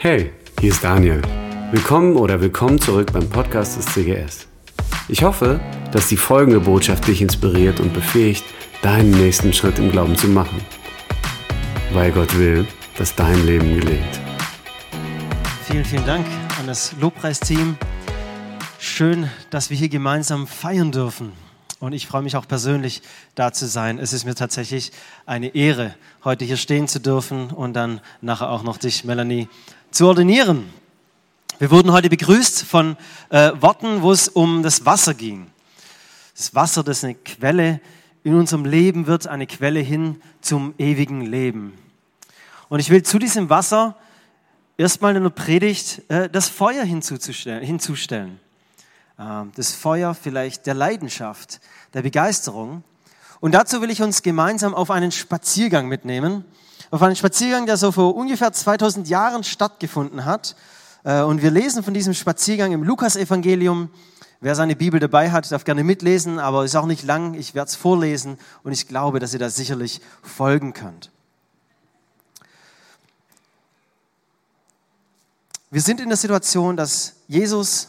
Hey, hier ist Daniel. Willkommen oder willkommen zurück beim Podcast des CGS. Ich hoffe, dass die folgende Botschaft dich inspiriert und befähigt, deinen nächsten Schritt im Glauben zu machen. Weil Gott will, dass dein Leben gelingt. Vielen, vielen Dank an das Lobpreisteam. Schön, dass wir hier gemeinsam feiern dürfen. Und ich freue mich auch persönlich, da zu sein. Es ist mir tatsächlich eine Ehre, heute hier stehen zu dürfen und dann nachher auch noch dich, Melanie, zu ordinieren. Wir wurden heute begrüßt von äh, Worten, wo es um das Wasser ging. Das Wasser, das eine Quelle in unserem Leben wird, eine Quelle hin zum ewigen Leben. Und ich will zu diesem Wasser erstmal in der Predigt äh, das Feuer hinzustellen. Äh, das Feuer vielleicht der Leidenschaft, der Begeisterung. Und dazu will ich uns gemeinsam auf einen Spaziergang mitnehmen auf einen Spaziergang, der so vor ungefähr 2000 Jahren stattgefunden hat. Äh, und wir lesen von diesem Spaziergang im Lukasevangelium. Wer seine Bibel dabei hat, darf gerne mitlesen, aber ist auch nicht lang. Ich werde es vorlesen und ich glaube, dass ihr da sicherlich folgen könnt. Wir sind in der Situation, dass Jesus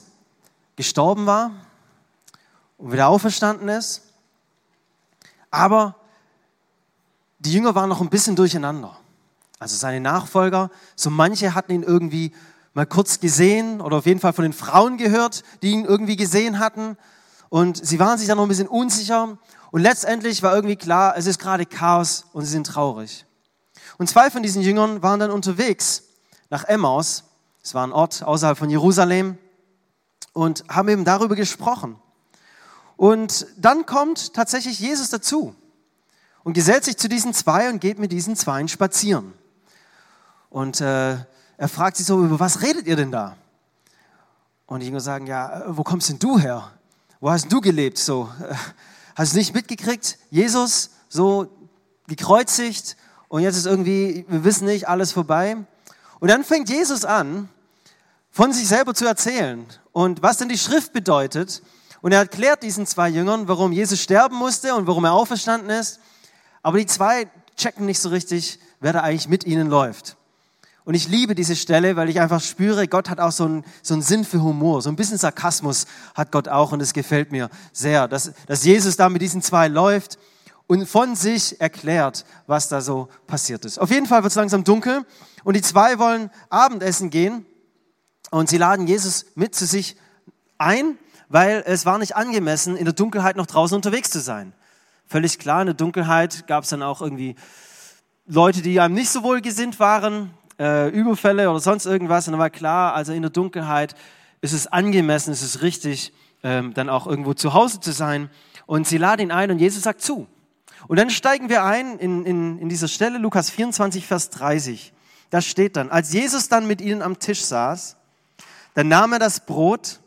gestorben war und wieder auferstanden ist, aber die Jünger waren noch ein bisschen durcheinander. Also seine Nachfolger, so manche hatten ihn irgendwie mal kurz gesehen oder auf jeden Fall von den Frauen gehört, die ihn irgendwie gesehen hatten. Und sie waren sich dann noch ein bisschen unsicher. Und letztendlich war irgendwie klar, es ist gerade Chaos und sie sind traurig. Und zwei von diesen Jüngern waren dann unterwegs nach Emmaus. Es war ein Ort außerhalb von Jerusalem und haben eben darüber gesprochen. Und dann kommt tatsächlich Jesus dazu und gesellt sich zu diesen zwei und geht mit diesen Zweien spazieren. Und äh, er fragt sie so, über was redet ihr denn da? Und die Jünger sagen, ja, äh, wo kommst denn du her? Wo hast du gelebt? So, äh, hast du nicht mitgekriegt? Jesus, so gekreuzigt und jetzt ist irgendwie, wir wissen nicht, alles vorbei. Und dann fängt Jesus an, von sich selber zu erzählen und was denn die Schrift bedeutet. Und er erklärt diesen zwei Jüngern, warum Jesus sterben musste und warum er auferstanden ist. Aber die zwei checken nicht so richtig, wer da eigentlich mit ihnen läuft. Und ich liebe diese Stelle, weil ich einfach spüre, Gott hat auch so einen, so einen Sinn für Humor, so ein bisschen Sarkasmus hat Gott auch und es gefällt mir sehr, dass, dass Jesus da mit diesen zwei läuft und von sich erklärt, was da so passiert ist. Auf jeden Fall wird es langsam dunkel und die zwei wollen Abendessen gehen und sie laden Jesus mit zu sich ein, weil es war nicht angemessen, in der Dunkelheit noch draußen unterwegs zu sein völlig klar. In der Dunkelheit gab es dann auch irgendwie Leute, die einem nicht so wohl gesinnt waren, äh, Überfälle oder sonst irgendwas. Und dann war klar, also in der Dunkelheit ist es angemessen, ist es richtig, ähm, dann auch irgendwo zu Hause zu sein. Und sie laden ihn ein und Jesus sagt zu. Und dann steigen wir ein in, in, in dieser Stelle, Lukas 24, Vers 30. Da steht dann, als Jesus dann mit ihnen am Tisch saß, dann nahm er das Brot,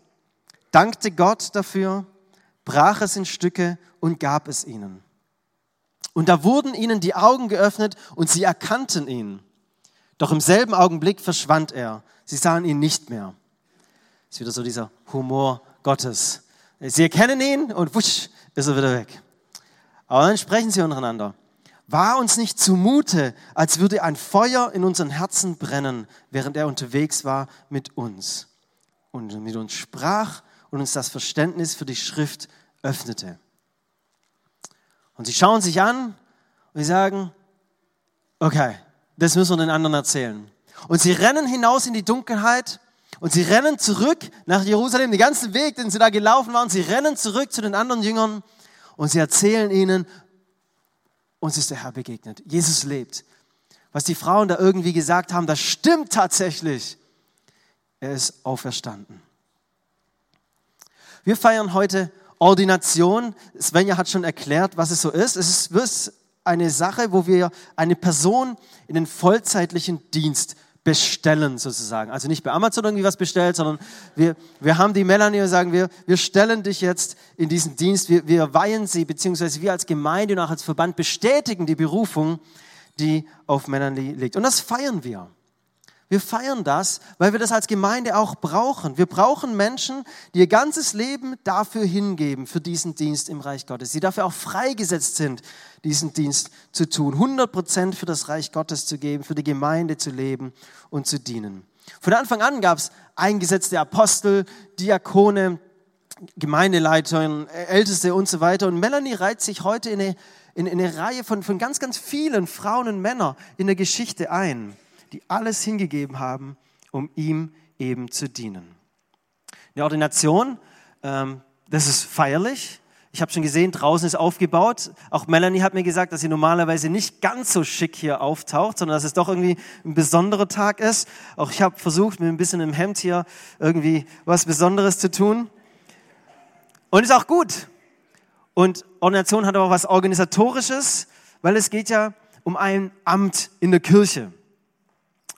dankte Gott dafür, brach es in Stücke und gab es ihnen. Und da wurden ihnen die Augen geöffnet und sie erkannten ihn. Doch im selben Augenblick verschwand er. Sie sahen ihn nicht mehr. Das ist wieder so dieser Humor Gottes. Sie erkennen ihn und wusch, ist er wieder weg. Aber dann sprechen sie untereinander. War uns nicht zumute, als würde ein Feuer in unseren Herzen brennen, während er unterwegs war mit uns und mit uns sprach und uns das Verständnis für die Schrift öffnete. Und sie schauen sich an und sie sagen, okay, das müssen wir den anderen erzählen. Und sie rennen hinaus in die Dunkelheit und sie rennen zurück nach Jerusalem, den ganzen Weg, den sie da gelaufen waren, sie rennen zurück zu den anderen Jüngern und sie erzählen ihnen, uns ist der Herr begegnet. Jesus lebt. Was die Frauen da irgendwie gesagt haben, das stimmt tatsächlich. Er ist auferstanden. Wir feiern heute Ordination, Svenja hat schon erklärt, was es so ist. Es ist eine Sache, wo wir eine Person in den vollzeitlichen Dienst bestellen sozusagen. Also nicht bei Amazon irgendwie was bestellt, sondern wir, wir haben die Melanie und sagen wir, wir stellen dich jetzt in diesen Dienst, wir, wir weihen sie, beziehungsweise wir als Gemeinde und auch als Verband bestätigen die Berufung, die auf Melanie liegt. Und das feiern wir. Wir feiern das, weil wir das als Gemeinde auch brauchen. Wir brauchen Menschen, die ihr ganzes Leben dafür hingeben, für diesen Dienst im Reich Gottes, die dafür auch freigesetzt sind, diesen Dienst zu tun, 100 Prozent für das Reich Gottes zu geben, für die Gemeinde zu leben und zu dienen. Von Anfang an gab es eingesetzte Apostel, Diakone, Gemeindeleiter, Älteste und so weiter. Und Melanie reiht sich heute in eine, in eine Reihe von, von ganz, ganz vielen Frauen und Männern in der Geschichte ein, die alles hingegeben haben, um ihm eben zu dienen. Eine Ordination, ähm, das ist feierlich. Ich habe schon gesehen, draußen ist aufgebaut. Auch Melanie hat mir gesagt, dass sie normalerweise nicht ganz so schick hier auftaucht, sondern dass es doch irgendwie ein besonderer Tag ist. Auch ich habe versucht, mit ein bisschen im Hemd hier irgendwie was Besonderes zu tun. Und ist auch gut. Und Ordination hat aber auch was Organisatorisches, weil es geht ja um ein Amt in der Kirche.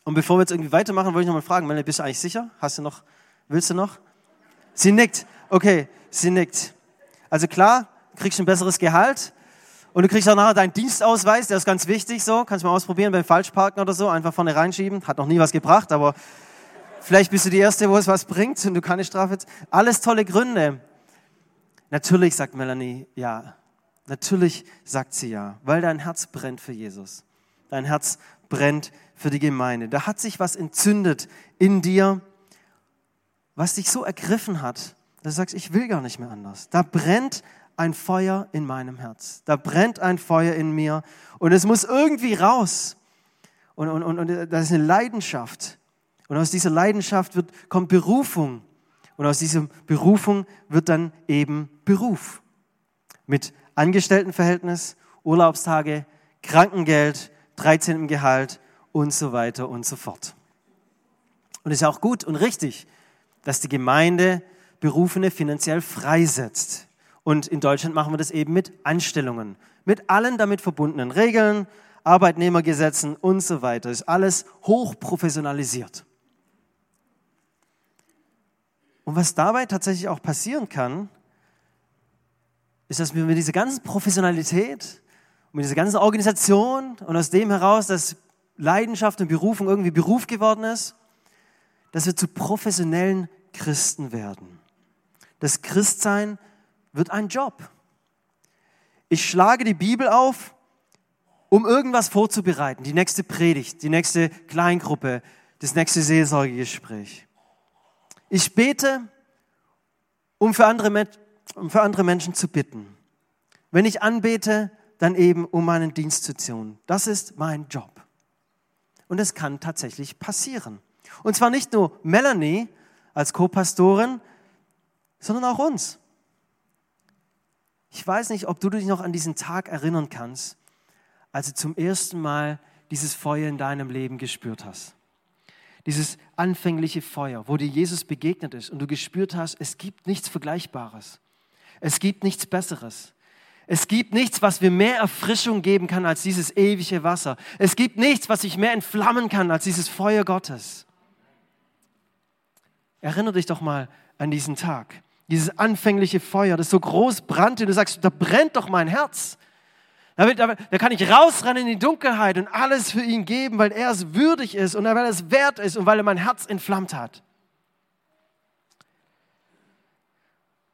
Und bevor wir jetzt irgendwie weitermachen, wollte ich noch mal fragen, Melanie, bist du eigentlich sicher? Hast du noch, willst du noch? Sie nickt. Okay, sie nickt. Also klar, du kriegst ein besseres Gehalt und du kriegst auch nachher deinen Dienstausweis, der ist ganz wichtig so. Kannst du mal ausprobieren beim Falschparken oder so, einfach vorne reinschieben. Hat noch nie was gebracht, aber vielleicht bist du die Erste, wo es was bringt und du keine Strafe. Alles tolle Gründe. Natürlich sagt Melanie ja. Natürlich sagt sie ja, weil dein Herz brennt für Jesus. Dein Herz brennt für die Gemeinde. Da hat sich was entzündet in dir, was dich so ergriffen hat, dass du sagst, ich will gar nicht mehr anders. Da brennt ein Feuer in meinem Herz. Da brennt ein Feuer in mir und es muss irgendwie raus. Und, und, und, und das ist eine Leidenschaft. Und aus dieser Leidenschaft wird, kommt Berufung. Und aus dieser Berufung wird dann eben Beruf. Mit Angestelltenverhältnis, Urlaubstage, Krankengeld, 13. Gehalt und so weiter und so fort. Und es ist auch gut und richtig, dass die Gemeinde Berufene finanziell freisetzt. Und in Deutschland machen wir das eben mit Anstellungen, mit allen damit verbundenen Regeln, Arbeitnehmergesetzen und so weiter. Ist alles hochprofessionalisiert. Und was dabei tatsächlich auch passieren kann, ist, dass wir mit dieser ganzen Professionalität mit dieser ganzen Organisation und aus dem heraus, dass Leidenschaft und Berufung irgendwie Beruf geworden ist, dass wir zu professionellen Christen werden. Das Christsein wird ein Job. Ich schlage die Bibel auf, um irgendwas vorzubereiten. Die nächste Predigt, die nächste Kleingruppe, das nächste Seelsorgegespräch. Ich bete, um für andere, um für andere Menschen zu bitten. Wenn ich anbete, dann eben um meinen Dienst zu tun. Das ist mein Job. Und es kann tatsächlich passieren. Und zwar nicht nur Melanie als Co-Pastorin, sondern auch uns. Ich weiß nicht, ob du dich noch an diesen Tag erinnern kannst, als du zum ersten Mal dieses Feuer in deinem Leben gespürt hast. Dieses anfängliche Feuer, wo dir Jesus begegnet ist und du gespürt hast, es gibt nichts Vergleichbares. Es gibt nichts Besseres. Es gibt nichts, was mir mehr Erfrischung geben kann als dieses ewige Wasser. Es gibt nichts, was sich mehr entflammen kann als dieses Feuer Gottes. Erinnere dich doch mal an diesen Tag. Dieses anfängliche Feuer, das so groß brannte. Du sagst, da brennt doch mein Herz. Da, da, da kann ich rausrennen in die Dunkelheit und alles für ihn geben, weil er es würdig ist und weil er es wert ist und weil er mein Herz entflammt hat.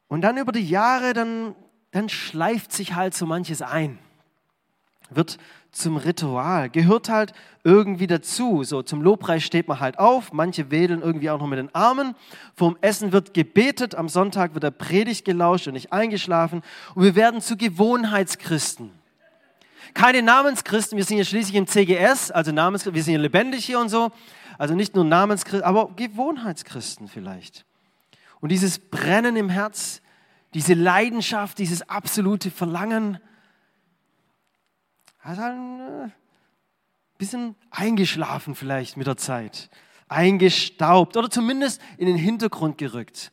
Und dann über die Jahre, dann, dann schleift sich halt so manches ein. Wird zum Ritual, gehört halt irgendwie dazu. So zum Lobpreis steht man halt auf, manche wedeln irgendwie auch noch mit den Armen. Vorm Essen wird gebetet, am Sonntag wird der Predigt gelauscht und nicht eingeschlafen und wir werden zu Gewohnheitschristen. Keine Namenschristen, wir sind ja schließlich im CGS, also Namenschristen, wir sind ja lebendig hier und so. Also nicht nur Namenschristen, aber Gewohnheitschristen vielleicht. Und dieses Brennen im Herz, diese Leidenschaft, dieses absolute Verlangen, hat halt ein äh, bisschen eingeschlafen vielleicht mit der Zeit, eingestaubt oder zumindest in den Hintergrund gerückt,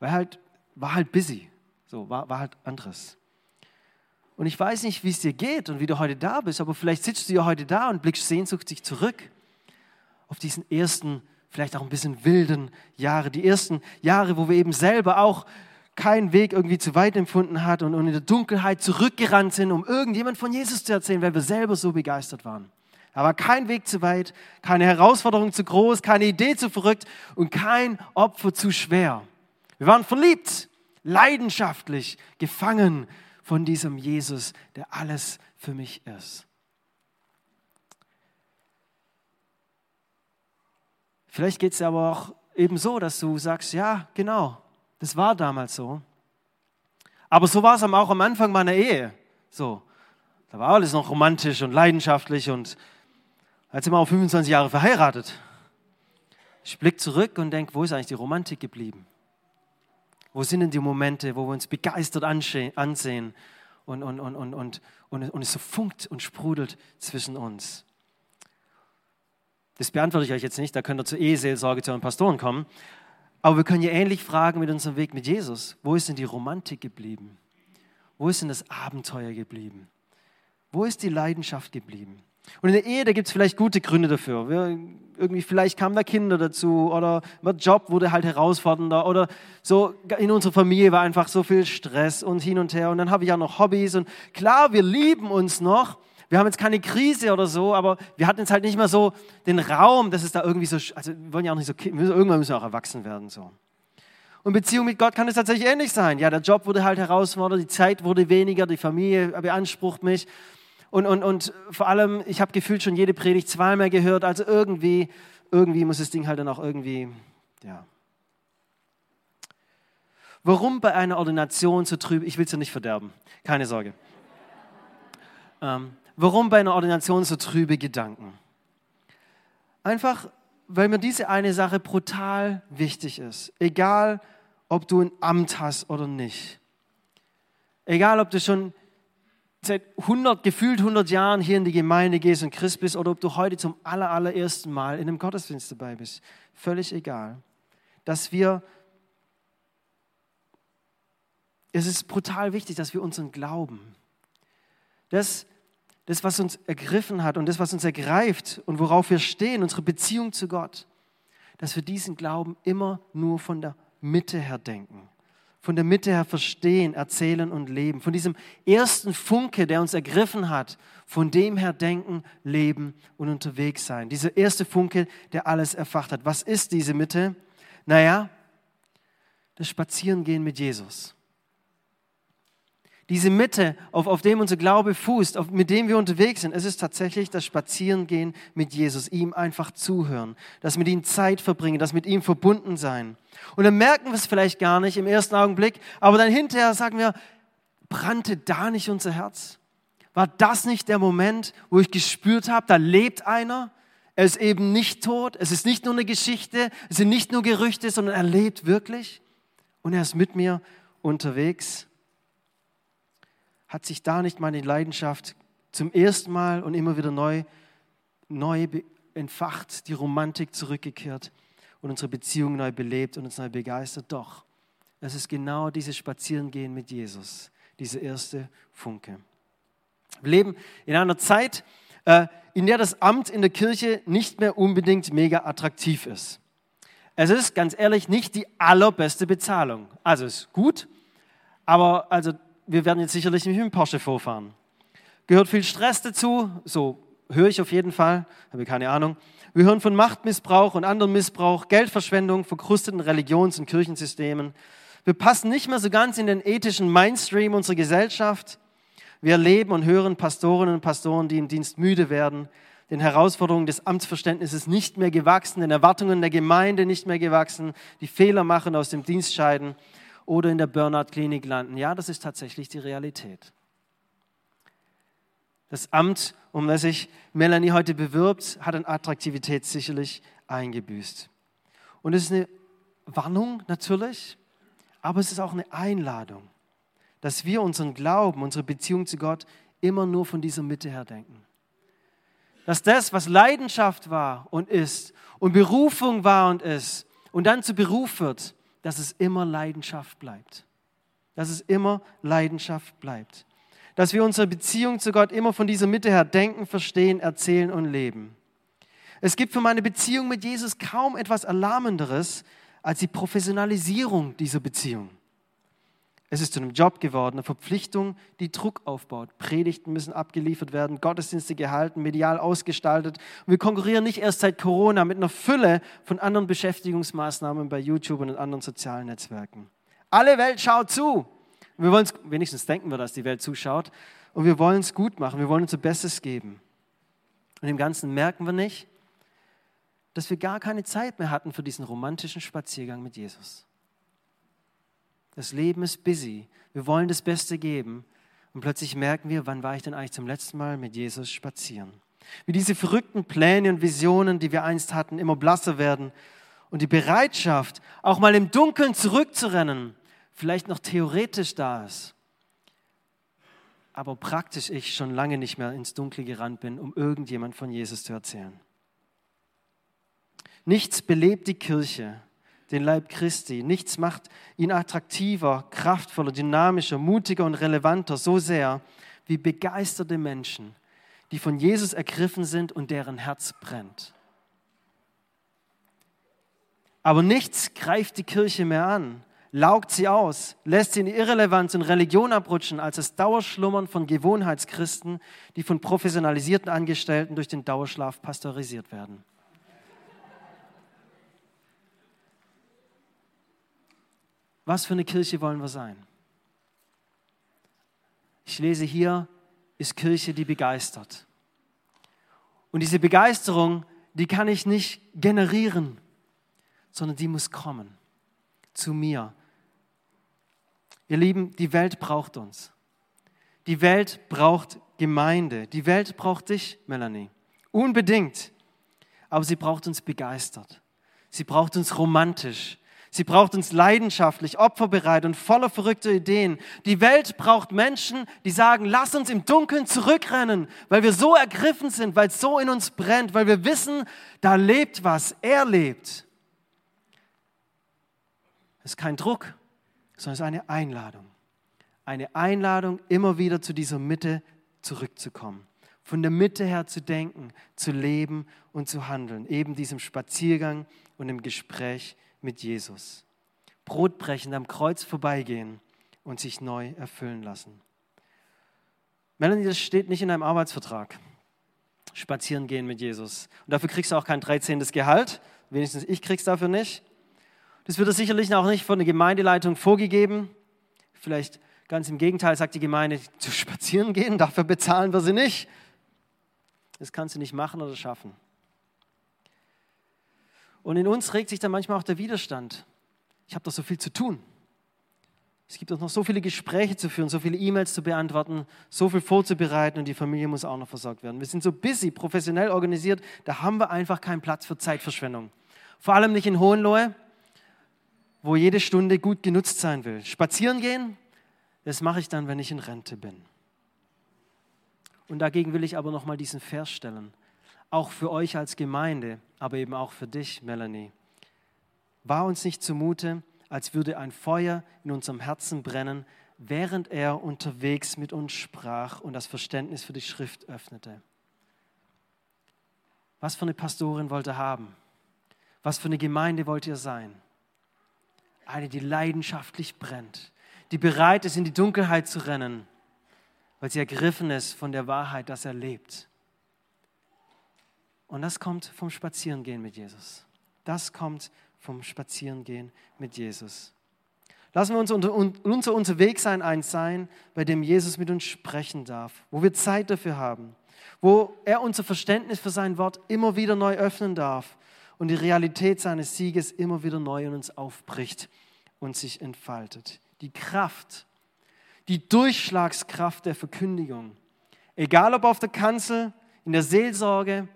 weil halt war halt busy, so war, war halt anderes. Und ich weiß nicht, wie es dir geht und wie du heute da bist, aber vielleicht sitzt du ja heute da und blickst sehnsüchtig zurück auf diesen ersten, vielleicht auch ein bisschen wilden Jahre, die ersten Jahre, wo wir eben selber auch keinen Weg irgendwie zu weit empfunden hat und, in der Dunkelheit zurückgerannt sind, um irgendjemand von Jesus zu erzählen, weil wir selber so begeistert waren. Da war kein Weg zu weit, keine Herausforderung zu groß, keine Idee zu verrückt und kein Opfer zu schwer. Wir waren verliebt, leidenschaftlich, gefangen von diesem Jesus, der alles für mich ist. Vielleicht geht es aber auch eben so, dass du sagst, ja, genau, das war damals so. Aber so war es auch am Anfang meiner Ehe. So, da war alles noch romantisch und leidenschaftlich und jetzt sind wir auch 25 Jahre verheiratet. Ich blicke zurück und denke, wo ist eigentlich die Romantik geblieben? Wo sind denn die Momente, wo wir uns begeistert ansehen und, und, und, und, und, und, und es so funkt und sprudelt zwischen uns? Das beantworte ich euch jetzt nicht, da könnt ihr zur Eheseelsorge zu euren Pastoren kommen. Aber wir können ja ähnlich fragen mit unserem Weg mit Jesus. Wo ist denn die Romantik geblieben? Wo ist denn das Abenteuer geblieben? Wo ist die Leidenschaft geblieben? Und in der Ehe, da gibt es vielleicht gute Gründe dafür. Wir, irgendwie, vielleicht kamen da Kinder dazu oder der Job wurde halt herausfordernder oder so in unserer Familie war einfach so viel Stress und hin und her. Und dann habe ich auch noch Hobbys und klar, wir lieben uns noch, wir haben jetzt keine Krise oder so, aber wir hatten jetzt halt nicht mehr so den Raum, dass es da irgendwie so, also wir wollen ja auch nicht so, irgendwann müssen wir auch erwachsen werden, so. Und Beziehung mit Gott kann es tatsächlich ähnlich sein. Ja, der Job wurde halt herausfordernd, die Zeit wurde weniger, die Familie beansprucht mich. Und, und, und vor allem, ich habe gefühlt schon jede Predigt zweimal gehört, also irgendwie, irgendwie muss das Ding halt dann auch irgendwie, ja. Warum bei einer Ordination so trüb, ich will es ja nicht verderben, keine Sorge. Ähm, Warum bei einer Ordination so trübe Gedanken? Einfach, weil mir diese eine Sache brutal wichtig ist. Egal, ob du ein Amt hast oder nicht. Egal, ob du schon seit 100, gefühlt 100 Jahren hier in die Gemeinde gehst und Christ bist oder ob du heute zum aller, allerersten Mal in einem Gottesdienst dabei bist. Völlig egal. Dass wir, es ist brutal wichtig, dass wir unseren Glauben, das, das, was uns ergriffen hat und das, was uns ergreift und worauf wir stehen, unsere Beziehung zu Gott, dass wir diesen Glauben immer nur von der Mitte her denken, von der Mitte her verstehen, erzählen und leben, von diesem ersten Funke, der uns ergriffen hat, von dem her denken, leben und unterwegs sein. Dieser erste Funke, der alles erfacht hat. Was ist diese Mitte? Naja, das Spazierengehen mit Jesus diese Mitte, auf, auf dem unser Glaube fußt, auf, mit dem wir unterwegs sind, es ist tatsächlich das Spazierengehen mit Jesus, ihm einfach zuhören, das mit ihm Zeit verbringen, das mit ihm verbunden sein. Und dann merken wir es vielleicht gar nicht im ersten Augenblick, aber dann hinterher sagen wir, brannte da nicht unser Herz? War das nicht der Moment, wo ich gespürt habe, da lebt einer? Er ist eben nicht tot, es ist nicht nur eine Geschichte, es sind nicht nur Gerüchte, sondern er lebt wirklich und er ist mit mir unterwegs hat sich da nicht meine Leidenschaft zum ersten Mal und immer wieder neu, neu entfacht, die Romantik zurückgekehrt und unsere Beziehung neu belebt und uns neu begeistert? Doch, es ist genau dieses Spazierengehen mit Jesus, diese erste Funke. Wir leben in einer Zeit, äh, in der das Amt in der Kirche nicht mehr unbedingt mega attraktiv ist. Es ist ganz ehrlich nicht die allerbeste Bezahlung. Also es ist gut, aber also wir werden jetzt sicherlich nicht mit dem Porsche vorfahren. Gehört viel Stress dazu, so höre ich auf jeden Fall, habe keine Ahnung. Wir hören von Machtmissbrauch und anderem Missbrauch, Geldverschwendung, verkrusteten Religions- und Kirchensystemen. Wir passen nicht mehr so ganz in den ethischen Mainstream unserer Gesellschaft. Wir erleben und hören Pastorinnen und Pastoren, die im Dienst müde werden, den Herausforderungen des Amtsverständnisses nicht mehr gewachsen, den Erwartungen der Gemeinde nicht mehr gewachsen, die Fehler machen, aus dem Dienst scheiden oder in der Burnout-Klinik landen. Ja, das ist tatsächlich die Realität. Das Amt, um das sich Melanie heute bewirbt, hat an Attraktivität sicherlich eingebüßt. Und es ist eine Warnung natürlich, aber es ist auch eine Einladung, dass wir unseren Glauben, unsere Beziehung zu Gott immer nur von dieser Mitte her denken. Dass das, was Leidenschaft war und ist und Berufung war und ist und dann zu Beruf wird, dass es immer Leidenschaft bleibt. Dass es immer Leidenschaft bleibt. Dass wir unsere Beziehung zu Gott immer von dieser Mitte her denken, verstehen, erzählen und leben. Es gibt für meine Beziehung mit Jesus kaum etwas Erlahmenderes als die Professionalisierung dieser Beziehung. Es ist zu einem Job geworden, eine Verpflichtung, die Druck aufbaut. Predigten müssen abgeliefert werden, Gottesdienste gehalten, medial ausgestaltet. Und wir konkurrieren nicht erst seit Corona mit einer Fülle von anderen Beschäftigungsmaßnahmen bei YouTube und in anderen sozialen Netzwerken. Alle Welt schaut zu. Wir wollen es, wenigstens denken wir, dass die Welt zuschaut. Und wir wollen es gut machen, wir wollen unser Bestes geben. Und im Ganzen merken wir nicht, dass wir gar keine Zeit mehr hatten für diesen romantischen Spaziergang mit Jesus. Das Leben ist busy. Wir wollen das Beste geben. Und plötzlich merken wir, wann war ich denn eigentlich zum letzten Mal mit Jesus spazieren? Wie diese verrückten Pläne und Visionen, die wir einst hatten, immer blasser werden und die Bereitschaft, auch mal im Dunkeln zurückzurennen, vielleicht noch theoretisch da ist, aber praktisch ich schon lange nicht mehr ins Dunkle gerannt bin, um irgendjemand von Jesus zu erzählen. Nichts belebt die Kirche, den Leib Christi. Nichts macht ihn attraktiver, kraftvoller, dynamischer, mutiger und relevanter so sehr wie begeisterte Menschen, die von Jesus ergriffen sind und deren Herz brennt. Aber nichts greift die Kirche mehr an, laugt sie aus, lässt sie in Irrelevanz und Religion abrutschen, als das Dauerschlummern von Gewohnheitschristen, die von professionalisierten Angestellten durch den Dauerschlaf pasteurisiert werden. Was für eine Kirche wollen wir sein? Ich lese hier, ist Kirche, die begeistert. Und diese Begeisterung, die kann ich nicht generieren, sondern die muss kommen zu mir. Ihr Lieben, die Welt braucht uns. Die Welt braucht Gemeinde. Die Welt braucht dich, Melanie. Unbedingt. Aber sie braucht uns begeistert. Sie braucht uns romantisch. Sie braucht uns leidenschaftlich, opferbereit und voller verrückter Ideen. Die Welt braucht Menschen, die sagen, lass uns im Dunkeln zurückrennen, weil wir so ergriffen sind, weil es so in uns brennt, weil wir wissen, da lebt was, er lebt. Es ist kein Druck, sondern es ist eine Einladung. Eine Einladung, immer wieder zu dieser Mitte zurückzukommen. Von der Mitte her zu denken, zu leben und zu handeln. Eben diesem Spaziergang und im Gespräch mit Jesus. Brotbrechen, am Kreuz vorbeigehen und sich neu erfüllen lassen. Melanie, das steht nicht in deinem Arbeitsvertrag. Spazieren gehen mit Jesus. Und dafür kriegst du auch kein 13. Gehalt. Wenigstens ich krieg's dafür nicht. Das wird sicherlich auch nicht von der Gemeindeleitung vorgegeben. Vielleicht ganz im Gegenteil sagt die Gemeinde, zu spazieren gehen, dafür bezahlen wir sie nicht. Das kannst du nicht machen oder schaffen. Und in uns regt sich dann manchmal auch der Widerstand. Ich habe doch so viel zu tun. Es gibt auch noch so viele Gespräche zu führen, so viele E-Mails zu beantworten, so viel vorzubereiten und die Familie muss auch noch versorgt werden. Wir sind so busy, professionell organisiert, da haben wir einfach keinen Platz für Zeitverschwendung. Vor allem nicht in Hohenlohe, wo jede Stunde gut genutzt sein will. Spazieren gehen, das mache ich dann, wenn ich in Rente bin. Und dagegen will ich aber nochmal diesen Vers stellen auch für euch als Gemeinde, aber eben auch für dich, Melanie. War uns nicht zumute, als würde ein Feuer in unserem Herzen brennen, während er unterwegs mit uns sprach und das Verständnis für die Schrift öffnete. Was für eine Pastorin wollt ihr haben? Was für eine Gemeinde wollt ihr sein? Eine, die leidenschaftlich brennt, die bereit ist, in die Dunkelheit zu rennen, weil sie ergriffen ist von der Wahrheit, dass er lebt. Und das kommt vom Spazierengehen mit Jesus. Das kommt vom Spazierengehen mit Jesus. Lassen wir uns unter, unser Unterwegssein eins sein, bei dem Jesus mit uns sprechen darf, wo wir Zeit dafür haben, wo er unser Verständnis für sein Wort immer wieder neu öffnen darf und die Realität seines Sieges immer wieder neu in uns aufbricht und sich entfaltet. Die Kraft, die Durchschlagskraft der Verkündigung, egal ob auf der Kanzel, in der Seelsorge,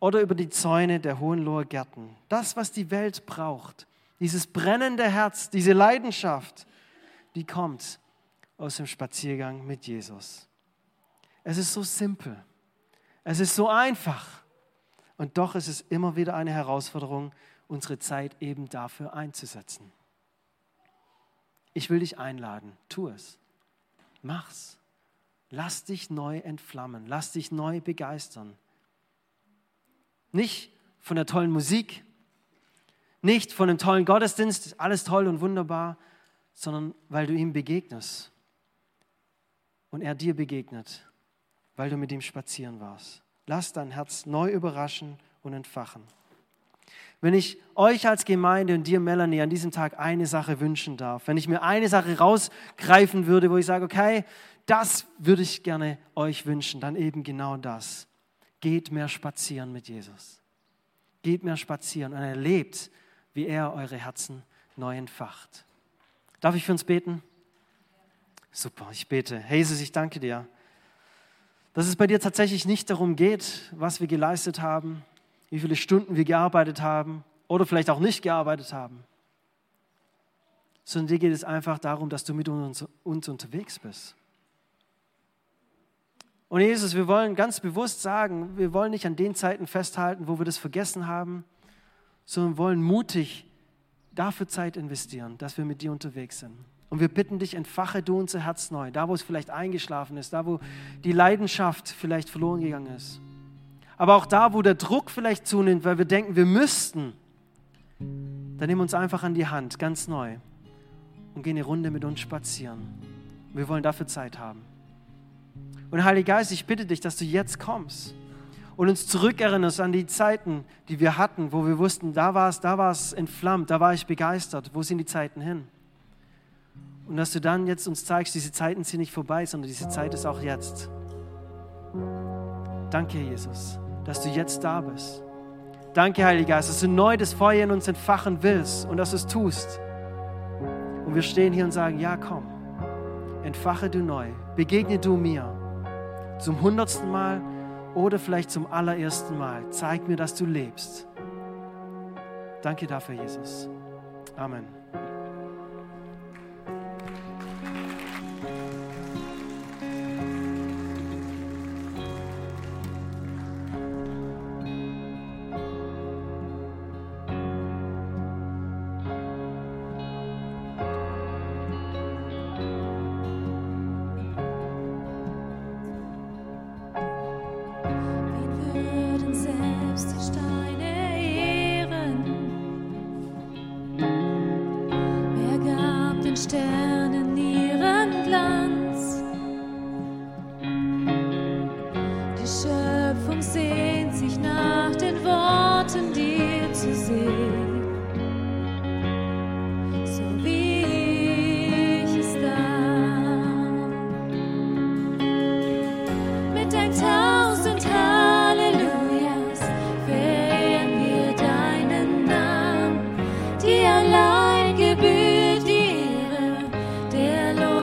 oder über die Zäune der Hohenloher Gärten. Das, was die Welt braucht, dieses brennende Herz, diese Leidenschaft, die kommt aus dem Spaziergang mit Jesus. Es ist so simpel, es ist so einfach und doch ist es immer wieder eine Herausforderung, unsere Zeit eben dafür einzusetzen. Ich will dich einladen, tu es, mach's. Lass dich neu entflammen, lass dich neu begeistern. Nicht von der tollen Musik, nicht von einem tollen Gottesdienst, alles toll und wunderbar, sondern weil du ihm begegnest und er dir begegnet, weil du mit ihm spazieren warst. Lass dein Herz neu überraschen und entfachen. Wenn ich euch als Gemeinde und dir, Melanie, an diesem Tag eine Sache wünschen darf, wenn ich mir eine Sache rausgreifen würde, wo ich sage, okay, das würde ich gerne euch wünschen, dann eben genau das. Geht mehr spazieren mit Jesus. geht mehr spazieren und erlebt, wie er eure Herzen neu entfacht. Darf ich für uns beten? Super, ich bete. Jesus, ich danke dir, dass es bei dir tatsächlich nicht darum geht, was wir geleistet haben, wie viele Stunden wir gearbeitet haben oder vielleicht auch nicht gearbeitet haben, sondern dir geht es einfach darum, dass du mit uns, uns unterwegs bist. Und Jesus, wir wollen ganz bewusst sagen, wir wollen nicht an den Zeiten festhalten, wo wir das vergessen haben, sondern wollen mutig dafür Zeit investieren, dass wir mit dir unterwegs sind. Und wir bitten dich, entfache du unser Herz neu, da wo es vielleicht eingeschlafen ist, da wo die Leidenschaft vielleicht verloren gegangen ist. Aber auch da, wo der Druck vielleicht zunimmt, weil wir denken, wir müssten, dann nimm uns einfach an die Hand, ganz neu, und geh eine Runde mit uns spazieren. Wir wollen dafür Zeit haben. Und Heiliger Geist, ich bitte dich, dass du jetzt kommst und uns zurückerinnerst an die Zeiten, die wir hatten, wo wir wussten, da war es, da war es entflammt, da war ich begeistert. Wo sind die Zeiten hin? Und dass du dann jetzt uns zeigst, diese Zeiten sind nicht vorbei, sondern diese Zeit ist auch jetzt. Danke, Jesus, dass du jetzt da bist. Danke, Heiliger Geist, dass du neu das Feuer in uns entfachen willst und dass du es tust. Und wir stehen hier und sagen, ja, komm, entfache du neu, begegne du mir zum hundertsten Mal oder vielleicht zum allerersten Mal. Zeig mir, dass du lebst. Danke dafür, Jesus. Amen.